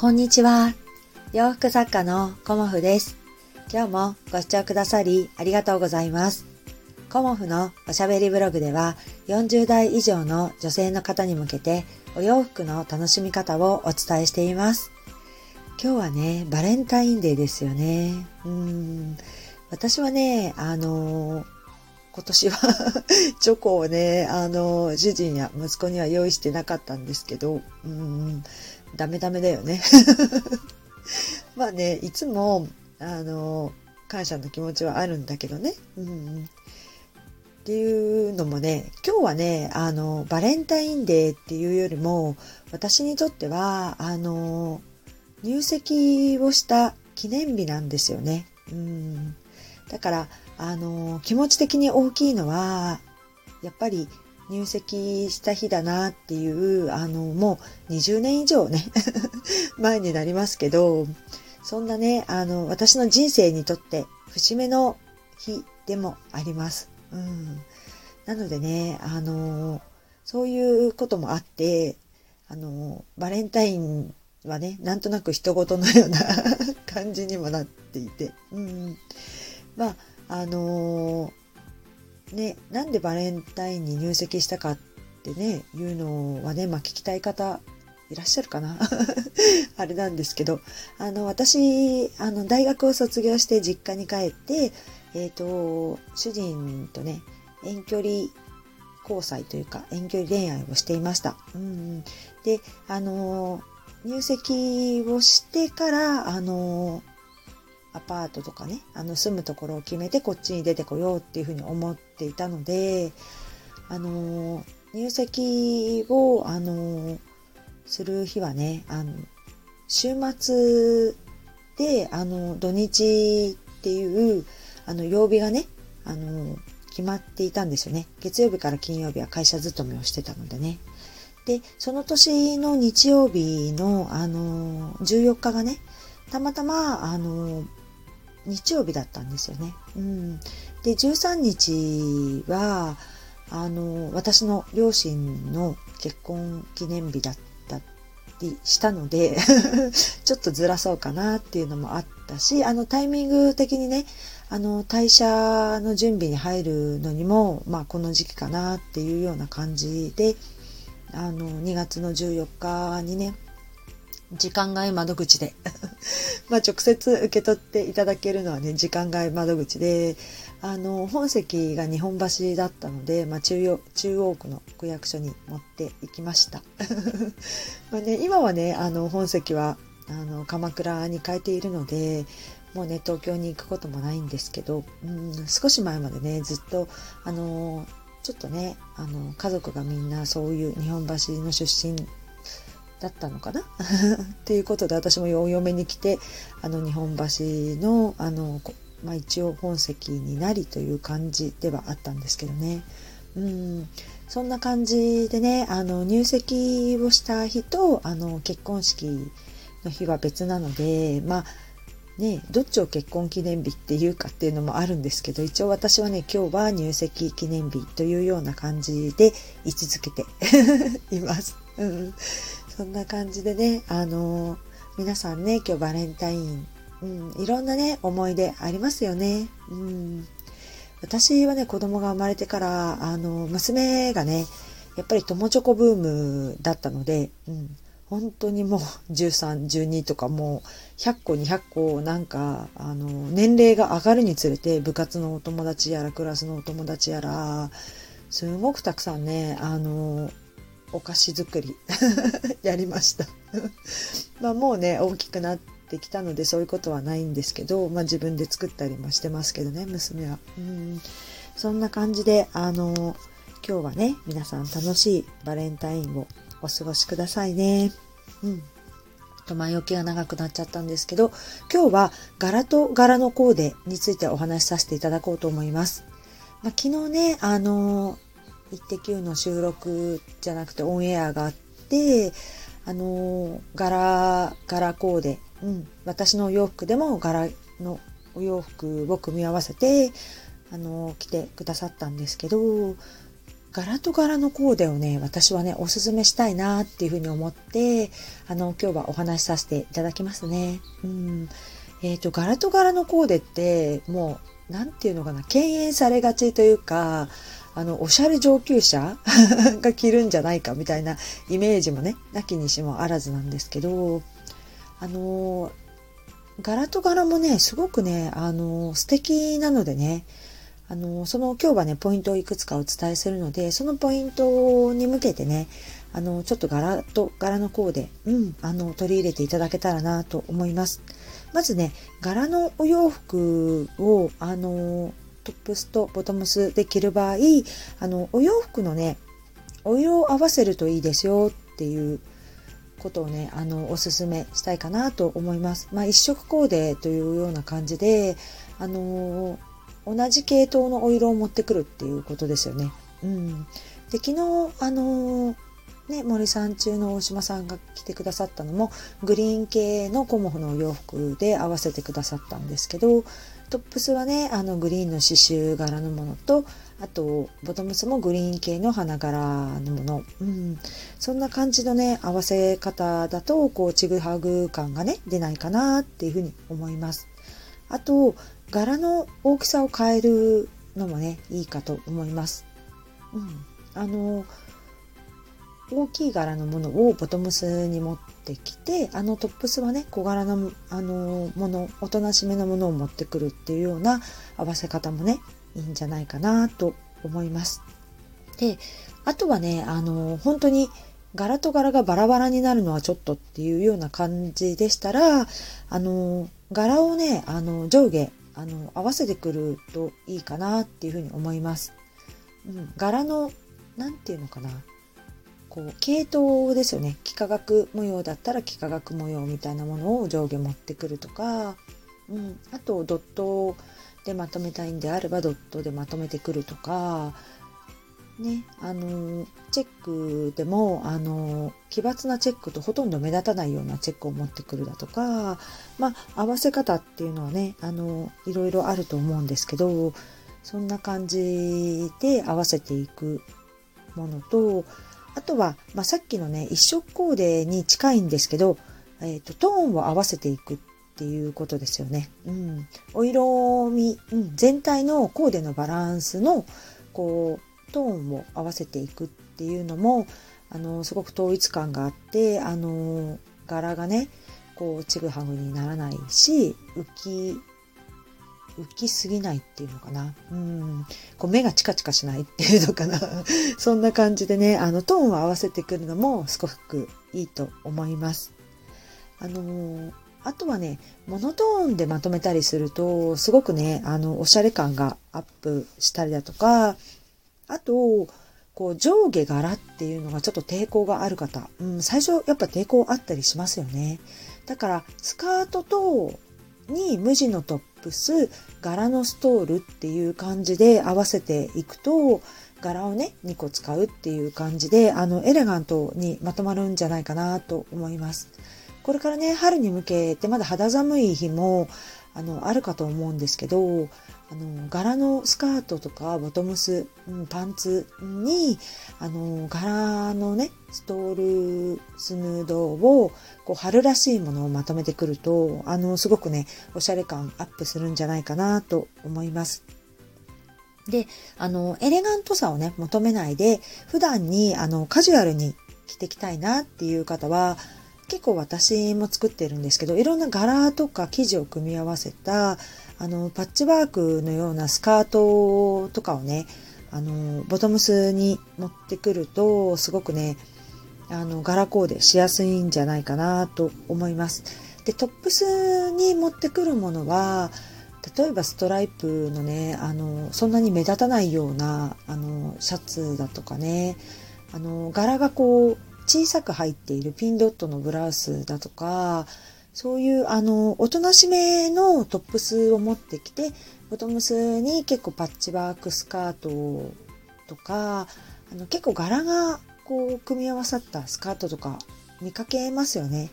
こんにちは。洋服作家のコモフです。今日もご視聴くださりありがとうございます。コモフのおしゃべりブログでは40代以上の女性の方に向けてお洋服の楽しみ方をお伝えしています。今日はね、バレンタインデーですよね。うん私はね、あの今年は チョコをね、あの、主人や息子には用意してなかったんですけど、うん、ダメダメだよね。まあね、いつも、あの、感謝の気持ちはあるんだけどね。うん、っていうのもね、今日はね、あの、バレンタインデーっていうよりも、私にとっては、あの、入籍をした記念日なんですよね。うん、だから、あの、気持ち的に大きいのは、やっぱり入籍した日だなっていう、あの、もう20年以上ね 前になりますけど、そんなね、あの、私の人生にとって節目の日でもあります。うん。なのでね、あの、そういうこともあって、あの、バレンタインはね、なんとなく人事のような 感じにもなっていて、うん。まあ、あの、ね、なんでバレンタインに入籍したかってね、いうのはね、まあ聞きたい方いらっしゃるかな あれなんですけど、あの、私、あの、大学を卒業して実家に帰って、えっ、ー、と、主人とね、遠距離交際というか、遠距離恋愛をしていました。うん、で、あの、入籍をしてから、あの、アパートとかね、あの住むところを決めてこっちに出てこようっていうふうに思っていたので、あの、入籍を、あの、する日はね、あの、週末で、あの、土日っていう、あの、曜日がね、あの、決まっていたんですよね。月曜日から金曜日は会社勤めをしてたのでね。で、その年の日曜日の、あの、14日がね、たまたま、あの、日曜日だったんですよね。うん、で13日はあの私の両親の結婚記念日だったりしたので ちょっとずらそうかなっていうのもあったしあのタイミング的にねあの退社の準備に入るのにも、まあ、この時期かなっていうような感じであの2月の14日にね時間外窓口で まあ直接受け取っていただけるのはね、時間外窓口で、あの、本籍が日本橋だったので、まあ中央、中央区の区役所に持って行きました。まあね、今はね、あの、本籍は、あの、鎌倉に変えているので、もうね、東京に行くこともないんですけど、うん、少し前までね、ずっと、あの、ちょっとね、あの、家族がみんなそういう日本橋の出身だったのかな？っていうことで私もお嫁に来てあの日本橋のあの、まあ、一応本籍になりという感じではあったんですけどね。うん。そんな感じでねあの入籍をした日とあの結婚式の日は別なのでまあね、どっちを結婚記念日っていうかっていうのもあるんですけど一応私はね今日は入籍記念日というような感じで位置づけて います。うん、そんな感じでね、あのー、皆さんね、今日バレンタイン、うん、いろんなね、思い出ありますよね。うん、私はね、子供が生まれてから、あの、娘がね、やっぱり友チョコブームだったので、うん、本当にもう13、12とかもう100個、200個なんか、あの、年齢が上がるにつれて部活のお友達やらクラスのお友達やら、すごくたくさんね、あの、お菓子作り やりました。まあもうね大きくなってきたのでそういうことはないんですけど、まあ、自分で作ったりもしてますけどね娘は。うん。そんな感じであの今日はね皆さん楽しいバレンタインをお過ごしくださいね。うん。と前置きが長くなっちゃったんですけど今日は柄と柄のコーデについてお話しさせていただこうと思います、まあ、昨日ねあのイッテ Q の収録じゃなくてオンエアがあって、あの柄、柄コーデ、うん、私のお洋服でも柄のお洋服を組み合わせて、あの着てくださったんですけど、柄と柄のコーデをね、私はね、おすすめしたいなっていうふうに思って、あの、今日はお話しさせていただきますね。うん。えっ、ー、と、柄と柄のコーデって、もう、なんていうのかな、敬遠されがちというか、あの、おしゃれ上級者？が着るんじゃないかみたいなイメージもね、なきにしもあらずなんですけど、あの、柄と柄もね、すごくね、あの、素敵なのでね、あの、その今日はね、ポイントをいくつかお伝えするので、そのポイントに向けてね、あの、ちょっと柄と柄のコーデ、うん、あの、取り入れていただけたらなと思います。まずね、柄のお洋服を、あの、トップスとボトムスで着る場合、あの、お洋服のね、お色を合わせるといいですよっていうことをね、あの、おすすめしたいかなと思います。まあ、一色コーデというような感じで、あの同じ系統のお色を持ってくるっていうことですよね。うん。で、昨日、あの、ね、森さん中の大島さんが来てくださったのも、グリーン系のコモフのお洋服で合わせてくださったんですけど、トップスはね、あのグリーンの刺繍柄のものと、あと、ボトムスもグリーン系の花柄のもの。うん。そんな感じのね、合わせ方だと、こう、ちぐはぐ感がね、出ないかなっていうふうに思います。あと、柄の大きさを変えるのもねいいかと思います。うん、あの大きい柄のものをボトムスに持ってきてあのトップスはね小柄なあのものおとなしめのものを持ってくるっていうような合わせ方もねいいんじゃないかなと思います。であとはねあの本当に柄と柄がバラバラになるのはちょっとっていうような感じでしたらあの柄をねあの上下あの合わせてくるといいかなっていうふうに思います。うん、柄の何て言うのかなこう系統ですよね。幾何学模様だったら幾何学模様みたいなものを上下持ってくるとか、うん、あとドットでまとめたいんであればドットでまとめてくるとか。ね、あの、チェックでも、あの、奇抜なチェックとほとんど目立たないようなチェックを持ってくるだとか、まあ、合わせ方っていうのはね、あの、いろいろあると思うんですけど、そんな感じで合わせていくものと、あとは、まあ、さっきのね、一色コーデに近いんですけど、えっ、ー、と、トーンを合わせていくっていうことですよね。うん。お色味、うん、全体のコーデのバランスの、こう、トーンを合わせていくっていうのもあのすごく統一感があってあの柄がねこうちぐはぐにならないし浮き浮きすぎないっていうのかな。うん。こう目がチカチカしないっていうのかな。そんな感じでね、あのトーンを合わせてくるのもすごくいいと思います。あのあとはね、モノトーンでまとめたりすると、すごくね、あの、おしゃれ感がアップしたりだとか、あと、こう上下柄っていうのがちょっと抵抗がある方、うん、最初やっぱ抵抗あったりしますよね。だからスカートとに無地のトップス、柄のストールっていう感じで合わせていくと、柄をね、2個使うっていう感じで、あの、エレガントにまとまるんじゃないかなと思います。これからね、春に向けてまだ肌寒い日も、あの、あるかと思うんですけど、あの柄のスカートとかボトムス、うん、パンツにあの柄のねストールスヌードをこう春らしいものをまとめてくるとあのすごくねおしゃれ感アップするんじゃないかなと思います。で、あの、エレガントさをね、求めないで、普段に、あの、カジュアルに着ていきたいなっていう方は、結構私も作ってるんですけど、いろんな柄とか生地を組み合わせた、あの、パッチワークのようなスカートとかをね、あの、ボトムスに持ってくると、すごくね、あの、柄コーデしやすいんじゃないかなと思います。で、トップスに持ってくるものは、例えばストライプのね、あの、そんなに目立たないような、あの、シャツだとかね、あの、柄がこう、小さく入っているピンドットのブラウスだとか、そういう、あの、おとなしめのトップスを持ってきて、ボトムスに結構パッチワークスカートとか、あの結構柄がこう組み合わさったスカートとか見かけますよね。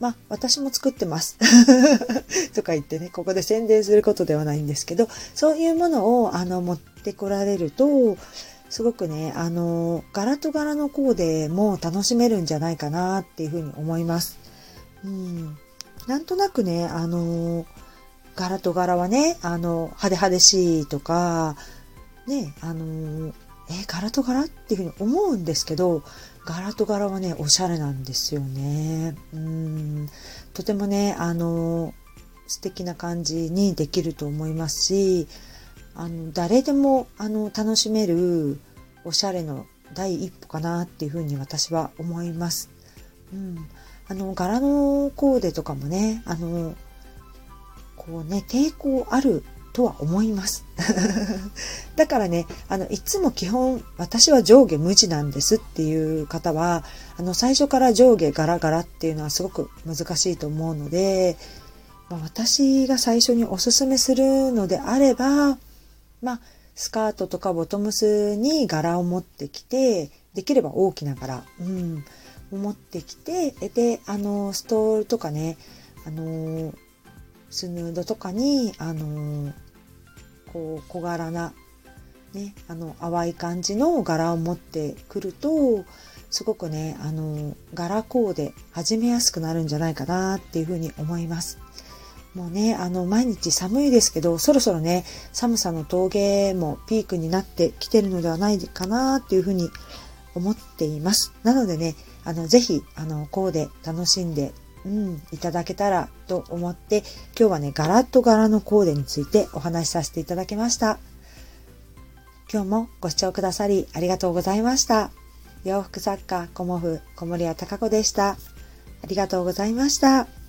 まあ、私も作ってます。とか言ってね、ここで宣伝することではないんですけど、そういうものをあの持ってこられると、すごくね、あの、柄と柄のコーデも楽しめるんじゃないかなっていうふうに思います。うん。なんとなくね、あの、柄と柄はね、あの、派手派手しいとか、ね、あの、え、柄と柄っていうふうに思うんですけど、柄と柄はね、おしゃれなんですよね。うん。とてもね、あの、素敵な感じにできると思いますし、あの、誰でも、あの、楽しめるおしゃれの第一歩かなっていうふうに私は思います。うん。あの、柄のコーデとかもね、あの、こうね、抵抗あるとは思います。だからね、あの、いつも基本、私は上下無地なんですっていう方は、あの、最初から上下ガラガラっていうのはすごく難しいと思うので、まあ、私が最初におすすめするのであれば、まあ、スカートとかボトムスに柄を持ってきて、できれば大きな柄、うん、持ってきて、で、あの、ストールとかね、あの、スヌードとかに、あの、こう、小柄な、ね、あの、淡い感じの柄を持ってくると、すごくね、あの、柄コーデ始めやすくなるんじゃないかなっていうふうに思います。もうね、あの、毎日寒いですけど、そろそろね、寒さの峠もピークになってきてるのではないかなっていうふうに思っています。なのでね、あの、ぜひ、あの、こうで楽しんで、うん、いただけたらと思って、今日はね、ガラッと柄のコーデについてお話しさせていただきました。今日もご視聴くださりありがとうございました。洋服作家、コモフ、小森屋隆子でした。ありがとうございました。